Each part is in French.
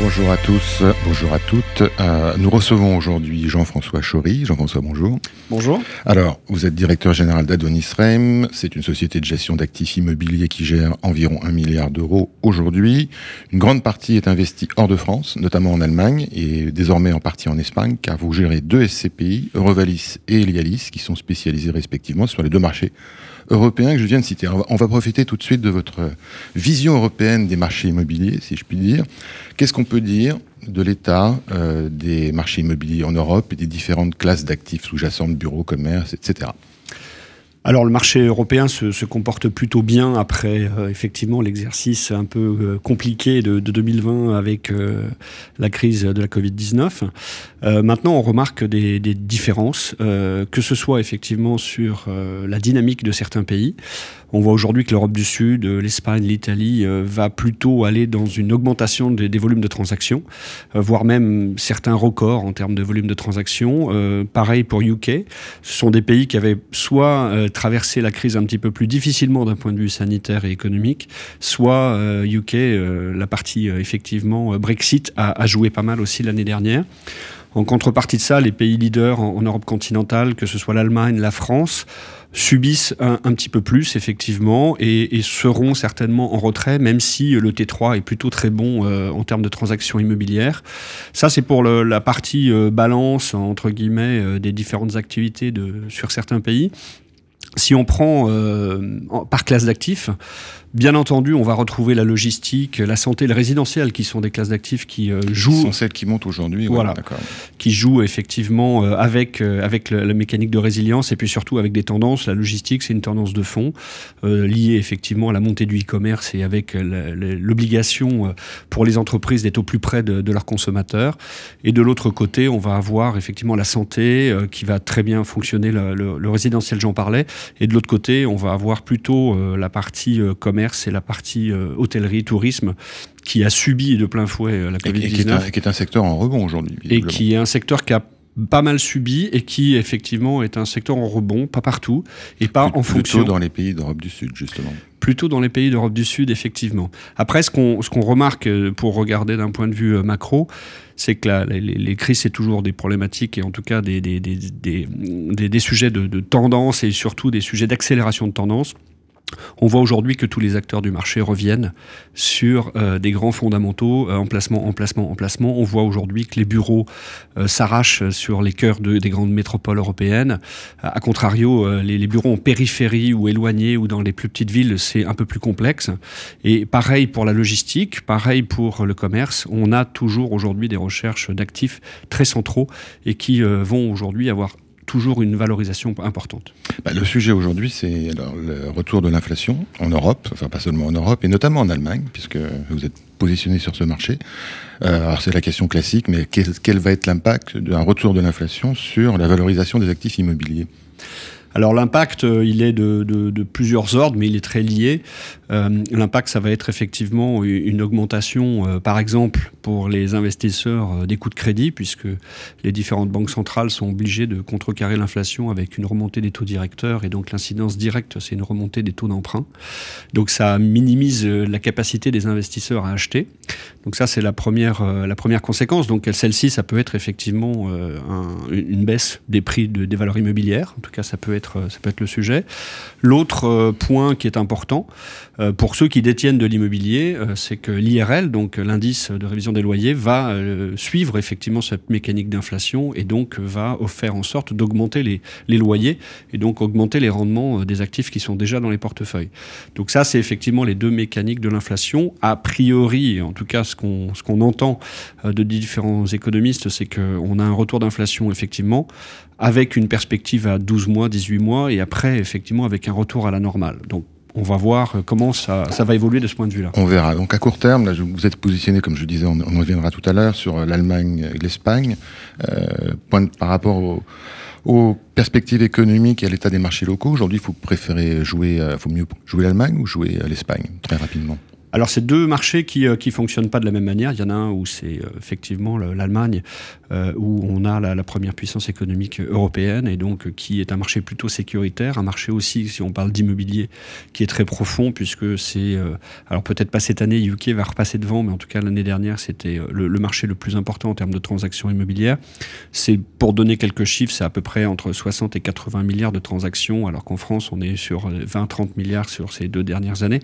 Bonjour à tous, bonjour à toutes. Euh, nous recevons aujourd'hui Jean-François Chory. Jean-François, bonjour. Bonjour. Alors, vous êtes directeur général d'Adonis Rem. C'est une société de gestion d'actifs immobiliers qui gère environ un milliard d'euros aujourd'hui. Une grande partie est investie hors de France, notamment en Allemagne et désormais en partie en Espagne, car vous gérez deux SCPI, Eurovalis et Elialis, qui sont spécialisés respectivement sur les deux marchés européens que je viens de citer. On va, profiter tout de suite de votre vision européenne des marchés immobiliers, si je puis dire. Qu'est-ce qu'on peut dire de l'état euh, des marchés immobiliers en Europe et des différentes classes d'actifs sous-jacentes, bureaux, commerces, etc. Alors le marché européen se, comporte plutôt bien après euh, effectivement l'exercice un peu euh, compliqué de, 2020 avec la crise de la Covid-19. maintenant on remarque des, des différences, que ce soit effectivement sur la dynamique de certains pays. On voit aujourd'hui que l'Europe du Sud, euh, l'Espagne, l'Italie euh, va plutôt aller dans une augmentation des, volumes de transactions, euh, voire même certains records en termes de volume de transactions. pareil pour UK. Ce sont des pays qui avaient soit traversé la crise un petit peu plus difficilement d'un point de vue sanitaire et économique, soit UK, la partie effectivement Brexit, a, joué pas mal aussi l'année dernière. En contrepartie de ça, les pays leaders en Europe continentale, que ce soit l'Allemagne, la France, subissent un, petit peu plus, effectivement, et, seront certainement en retrait, même si le T3 est plutôt très bon euh, en termes de transactions immobilières. Ça, c'est pour la partie euh, balance, entre guillemets, euh, des différentes activités de, sur certains pays. Si on prend par classe d'actifs, Bien entendu, on va retrouver la logistique, la santé, le résidentiel, qui sont des classes d'actifs qui euh, jouent. sont celles qui montent aujourd'hui. Voilà. qui jouent effectivement euh, avec, euh, avec la, mécanique de résilience et puis surtout avec des tendances. La logistique, c'est une tendance de fond liée effectivement à la montée du e-commerce et avec l'obligation pour les entreprises d'être au plus près de, leurs consommateurs. Et de l'autre côté, on va avoir effectivement la santé qui va très bien fonctionner, le, le résidentiel, j'en parlais. Et de l'autre côté, on va avoir plutôt la partie commerce c'est la partie euh, hôtellerie, tourisme, qui a subi de plein fouet euh, la Covid-19. Et, qui est un secteur en rebond aujourd'hui. Et qui est un secteur qui a pas mal subi et qui effectivement est un secteur en rebond, pas partout et pas en fonction. Plutôt dans les pays d'Europe du Sud justement. Plutôt dans les pays d'Europe du Sud effectivement. Après ce qu'on ce qu'on remarque euh, pour regarder d'un point de vue macro, c'est que les, crises c'est toujours des problématiques et en tout cas des des, des, des, des sujets de, de tendance et surtout des sujets d'accélération de tendance. On voit aujourd'hui que tous les acteurs du marché reviennent sur euh, des grands fondamentaux, euh, emplacement, emplacement, emplacement. On voit aujourd'hui que les bureaux euh, s'arrachent sur les cœurs des grandes métropoles européennes. A contrario, les, bureaux en périphérie ou éloignés ou dans les plus petites villes, c'est un peu plus complexe. Et pareil pour la logistique, pareil pour le commerce. On a toujours aujourd'hui des recherches d'actifs très centraux et qui vont aujourd'hui avoir toujours une valorisation importante. Bah, le sujet aujourd'hui, c'est le retour de l'inflation en Europe, enfin pas seulement en Europe, et notamment en Allemagne, puisque vous êtes positionné sur ce marché. Euh, alors c'est la question classique, mais quel, quel va être l'impact d'un retour de l'inflation sur la valorisation des actifs immobiliers? Alors l'impact, euh, il est de, plusieurs ordres, mais il est très lié. Euh, l'impact, ça va être effectivement une augmentation, euh, par exemple, pour les investisseurs des coûts de crédit, puisque les différentes banques centrales sont obligées de contrecarrer l'inflation avec une remontée des taux directeurs, et donc l'incidence directe, c'est une remontée des taux d'emprunt. Donc ça minimise la capacité des investisseurs à acheter. Donc ça, c'est la première, la première conséquence. Donc celle-ci, ça peut être effectivement une baisse des prix des valeurs immobilières. En tout cas, ça peut être ça peut être le sujet. L'autre euh, point qui est important euh, pour ceux qui détiennent de l'immobilier, euh, c'est que l'IRL, donc l'indice de révision des loyers, va suivre effectivement cette mécanique d'inflation et donc va faire en sorte d'augmenter les, loyers et donc augmenter les rendements des actifs qui sont déjà dans les portefeuilles. Donc ça, c'est effectivement les deux mécaniques de l'inflation. A priori, en tout cas ce qu'on entend de différents économistes, c'est qu'on a un retour d'inflation effectivement avec une perspective à 12 mois, 18 mois, et après, effectivement, avec un retour à la normale. Donc, on va voir comment ça, va évoluer de ce point de vue-là. On verra. Donc à court terme, là, vous êtes positionné, comme je disais, on, reviendra tout à l'heure, sur l'Allemagne et l'Espagne. Euh, par rapport aux perspectives économiques et à l'état des marchés locaux, aujourd'hui, vous préférez jouer, euh, faut mieux jouer l'Allemagne ou jouer l'Espagne, très rapidement? Alors, c'est deux marchés qui ne fonctionnent pas de la même manière. Il y en a un où c'est effectivement l'Allemagne, où on a la, la, première puissance économique européenne, et donc qui est un marché plutôt sécuritaire, un marché aussi, si on parle d'immobilier, qui est très profond, puisque c'est, alors peut-être pas cette année, UK va repasser devant, mais en tout cas l'année dernière, c'était le, le marché le plus important en termes de transactions immobilières. C'est, pour donner quelques chiffres, c'est à peu près entre 60 et 80 milliards de transactions, alors qu'en France, on est sur 20-30 milliards sur ces deux dernières années.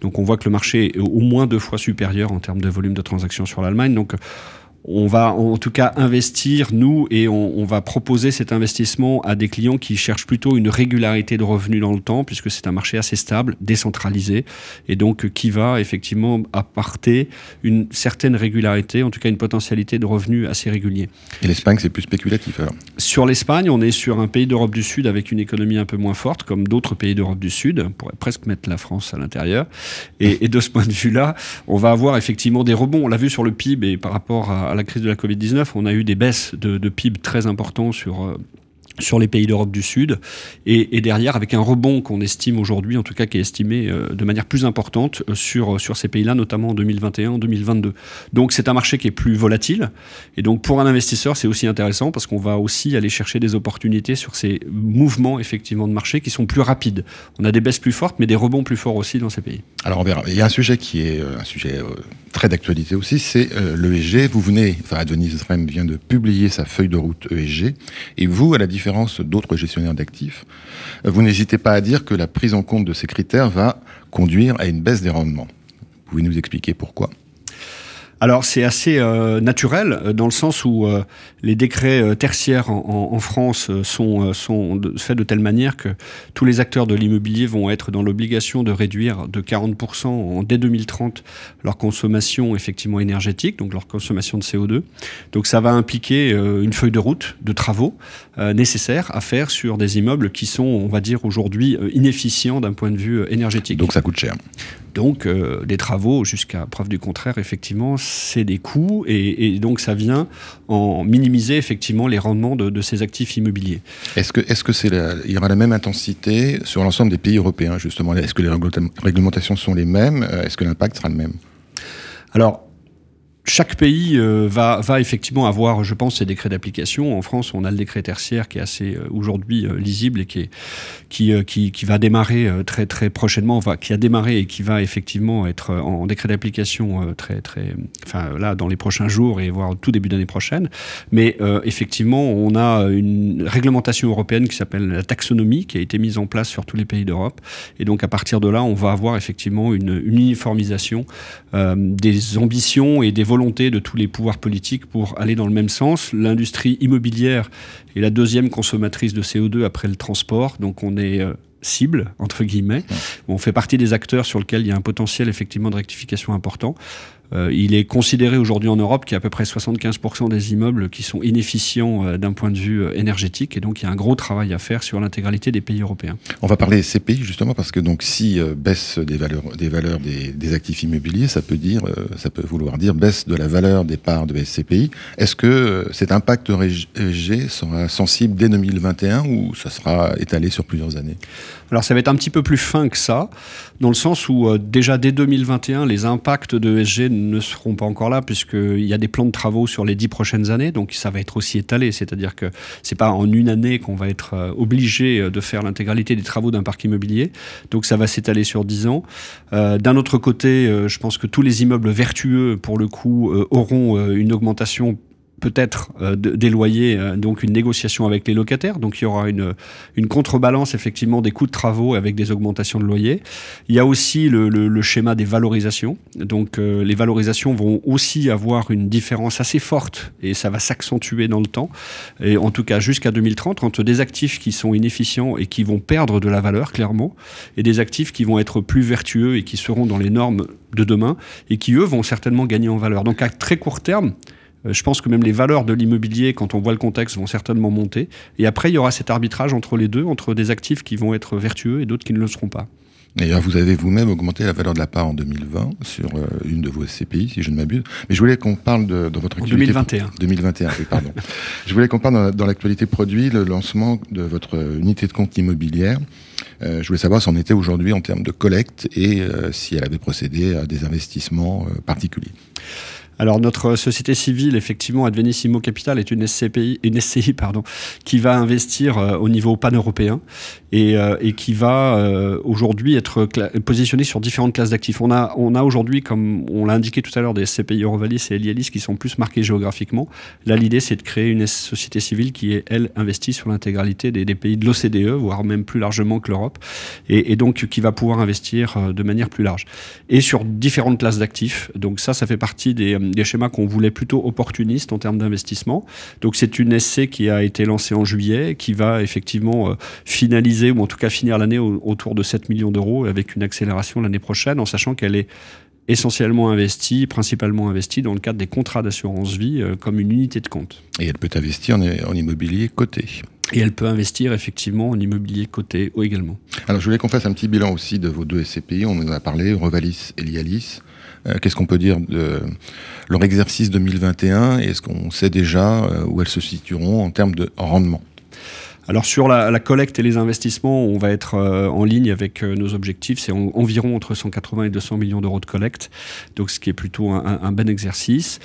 Donc on voit que le marché au moins deux fois supérieur en termes de volume de transactions sur l'Allemagne. Donc on va en tout cas investir, nous, et on, va proposer cet investissement à des clients qui cherchent plutôt une régularité de revenus dans le temps, puisque c'est un marché assez stable, décentralisé, et donc qui va effectivement apporter une certaine régularité, en tout cas une potentialité de revenus assez régulier. Et l'Espagne, c'est plus spéculatif alors Sur l'Espagne, on est sur un pays d'Europe du Sud avec une économie un peu moins forte, comme d'autres pays d'Europe du Sud, on pourrait presque mettre la France à l'intérieur, et, et de ce point de vue-là, on va avoir effectivement des rebonds. On l'a vu sur le PIB et par rapport à à la crise de la Covid-19, on a eu des baisses de, de PIB très importants sur euh, sur les pays d'Europe du Sud, et, derrière avec un rebond qu'on estime aujourd'hui, en tout cas qui est estimé euh, de manière plus importante euh, sur, sur ces pays-là, notamment en 2021, 2022. Donc c'est un marché qui est plus volatile, et donc pour un investisseur c'est aussi intéressant parce qu'on va aussi aller chercher des opportunités sur ces mouvements effectivement de marché qui sont plus rapides. On a des baisses plus fortes, mais des rebonds plus forts aussi dans ces pays. Alors on verra. Il y a un sujet qui est euh, un sujet très d'actualité aussi, c'est l'ESG. Vous venez, enfin Adonis Rem vient de publier sa feuille de route ESG, et vous, à la différence d'autres gestionnaires d'actifs, vous n'hésitez pas à dire que la prise en compte de ces critères va conduire à une baisse des rendements. Vous pouvez nous expliquer pourquoi alors c'est assez euh, naturel euh, dans le sens où euh, les décrets tertiaires en, France sont, sont faits de telle manière que tous les acteurs de l'immobilier vont être dans l'obligation de réduire de 40% en, dès 2030 leur consommation effectivement énergétique, donc leur consommation de CO2. Donc ça va impliquer une feuille de route de travaux nécessaires à faire sur des immeubles qui sont, on va dire aujourd'hui, inefficients d'un point de vue énergétique. Donc ça coûte cher. Donc des travaux, jusqu'à preuve du contraire, effectivement, c'est des coûts et, donc ça vient en minimiser effectivement les rendements de, ces actifs immobiliers. Est-ce que est-ce que c'est il y aura la même intensité sur l'ensemble des pays européens justement? Est-ce que les réglementations sont les mêmes? Est-ce que l'impact sera le même? Alors chaque pays euh, va, va effectivement avoir, je pense, ses décrets d'application. En France, on a le décret tertiaire qui est assez euh, aujourd'hui euh, lisible et qui, est, qui, qui, qui, va démarrer très très prochainement, enfin, qui a démarré et qui va effectivement être en, décret d'application très très, enfin là dans les prochains jours et voire tout début d'année prochaine. Mais effectivement, on a une réglementation européenne qui s'appelle la taxonomie qui a été mise en place sur tous les pays d'Europe. Et donc à partir de là, on va avoir effectivement une, une uniformisation des ambitions et des volonté de tous les pouvoirs politiques pour aller dans le même sens. L'industrie immobilière est la deuxième consommatrice de CO2 après le transport, donc on est euh, cible, entre guillemets. On fait partie des acteurs sur lesquels il y a un potentiel effectivement de rectification important. Euh, il est considéré aujourd'hui en Europe qu'il y a à peu près 75% des immeubles qui sont inefficients euh, d'un point de vue euh, énergétique et donc il y a un gros travail à faire sur l'intégralité des pays européens. On va parler des pays justement parce que donc si baisse des valeurs des valeurs des, actifs immobiliers, ça peut dire ça peut vouloir dire baisse de la valeur des parts de SCPI. Est-ce que cet impact ESG sera sensible dès 2021 ou ça sera étalé sur plusieurs années? Alors ça va être un petit peu plus fin que ça dans le sens où déjà dès 2021 les impacts de ESG ne seront pas encore là, puisqu'il y a des plans de travaux sur les dix prochaines années, donc ça va être aussi étalé. C'est-à-dire que c'est pas en une année qu'on va être euh, obligé euh, de faire l'intégralité des travaux d'un parc immobilier. Donc ça va s'étaler sur dix ans. Euh, d'un autre côté, je pense que tous les immeubles vertueux, pour le coup, auront une augmentation peut-être euh, des loyers, euh, donc une négociation avec les locataires. Donc il y aura une, une contrebalance effectivement des coûts de travaux avec des augmentations de loyers. Il y a aussi le, le, schéma des valorisations. Donc euh, les valorisations vont aussi avoir une différence assez forte et ça va s'accentuer dans le temps. Et en tout cas jusqu'à 2030 entre des actifs qui sont inefficients et qui vont perdre de la valeur clairement et des actifs qui vont être plus vertueux et qui seront dans les normes de demain et qui eux vont certainement gagner en valeur. Donc à très court terme, je pense que même les valeurs de l'immobilier, quand on voit le contexte, vont certainement monter. Et après, il y aura cet arbitrage entre les deux, entre des actifs qui vont être vertueux et d'autres qui ne le seront pas. D'ailleurs, vous avez vous-même augmenté la valeur de la part en 2020 sur euh, une de vos SCPI, si je ne m'abuse. Mais je voulais qu'on parle de, votre activité. 2021. 2021, oui, pardon. je voulais qu'on parle dans, l'actualité produit, le lancement de votre unité de compte immobilière. je voulais savoir si on était aujourd'hui en termes de collecte et si elle avait procédé à des investissements particuliers. Alors notre société civile, effectivement, Advenissimo Capital est une SCPI, une SCI pardon, qui va investir euh, au niveau pan-européen et, euh, qui va euh, aujourd'hui être positionnée sur différentes classes d'actifs. On a, on a aujourd'hui, comme on l'a indiqué tout à l'heure, des SCPI Eurovalis et Elialis qui sont plus marqués géographiquement. Là, l'idée, c'est de créer une société civile qui est, elle, investie sur l'intégralité des, pays de l'OCDE, voire même plus largement que l'Europe, et, donc qui va pouvoir investir de manière plus large. Et sur différentes classes d'actifs. Donc ça, ça fait partie des des schémas qu'on voulait plutôt opportunistes en termes d'investissement. Donc c'est une essai qui a été lancée en juillet, qui va effectivement euh, finaliser, ou en tout cas finir l'année autour de 7 millions d'euros, avec une accélération l'année prochaine, en sachant qu'elle est essentiellement investie, principalement investie dans le cadre des contrats d'assurance vie euh, comme une unité de compte. Et elle peut investir en, immobilier coté. Et elle peut investir effectivement en immobilier coté également. Alors je voulais qu'on fasse un petit bilan aussi de vos deux SCPI. On en a parlé, Revalis et Lialis. Euh, qu'est-ce qu'on peut dire de leur exercice 2021 et est-ce qu'on sait déjà euh, où elles se situeront en termes de rendement? Alors sur la, collecte et les investissements, on va être euh, en ligne avec euh, nos objectifs. C'est environ entre 180 et 200 millions d'euros de collecte, donc ce qui est plutôt un, bon exercice.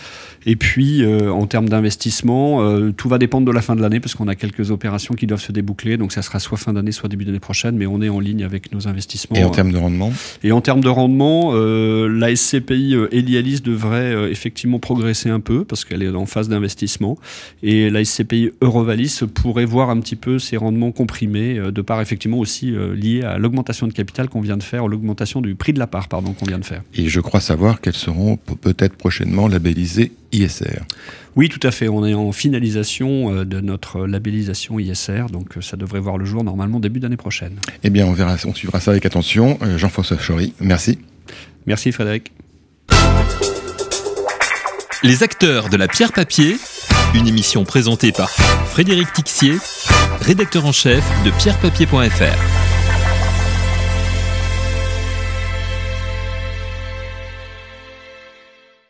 Et puis euh, en termes d'investissement, tout va dépendre de la fin de l'année parce qu'on a quelques opérations qui doivent se déboucler. Donc ça sera soit fin d'année, soit début d'année prochaine, mais on est en ligne avec nos investissements. Et en termes de rendement? Et en termes de rendement, la SCPI Elialis devrait effectivement progresser un peu parce qu'elle est en phase d'investissement. Et la SCPI Eurovalis pourrait voir un petit peu ces rendements comprimés, euh, de part effectivement aussi euh, liés à l'augmentation de capital qu'on vient de faire, l'augmentation du prix de la part pardon qu'on vient de faire. Et je crois savoir qu'elles seront peut-être prochainement labellisées ISR. Oui, tout à fait. On est en finalisation euh, de notre labellisation ISR, donc ça devrait voir le jour normalement début d'année prochaine. Eh bien, on verra, on suivra ça avec attention. Jean-François Chory, merci. Merci Frédéric. Les acteurs de la pierre papier, une émission présentée par Frédéric Tixier rédacteur en chef de pierrepapier.fr.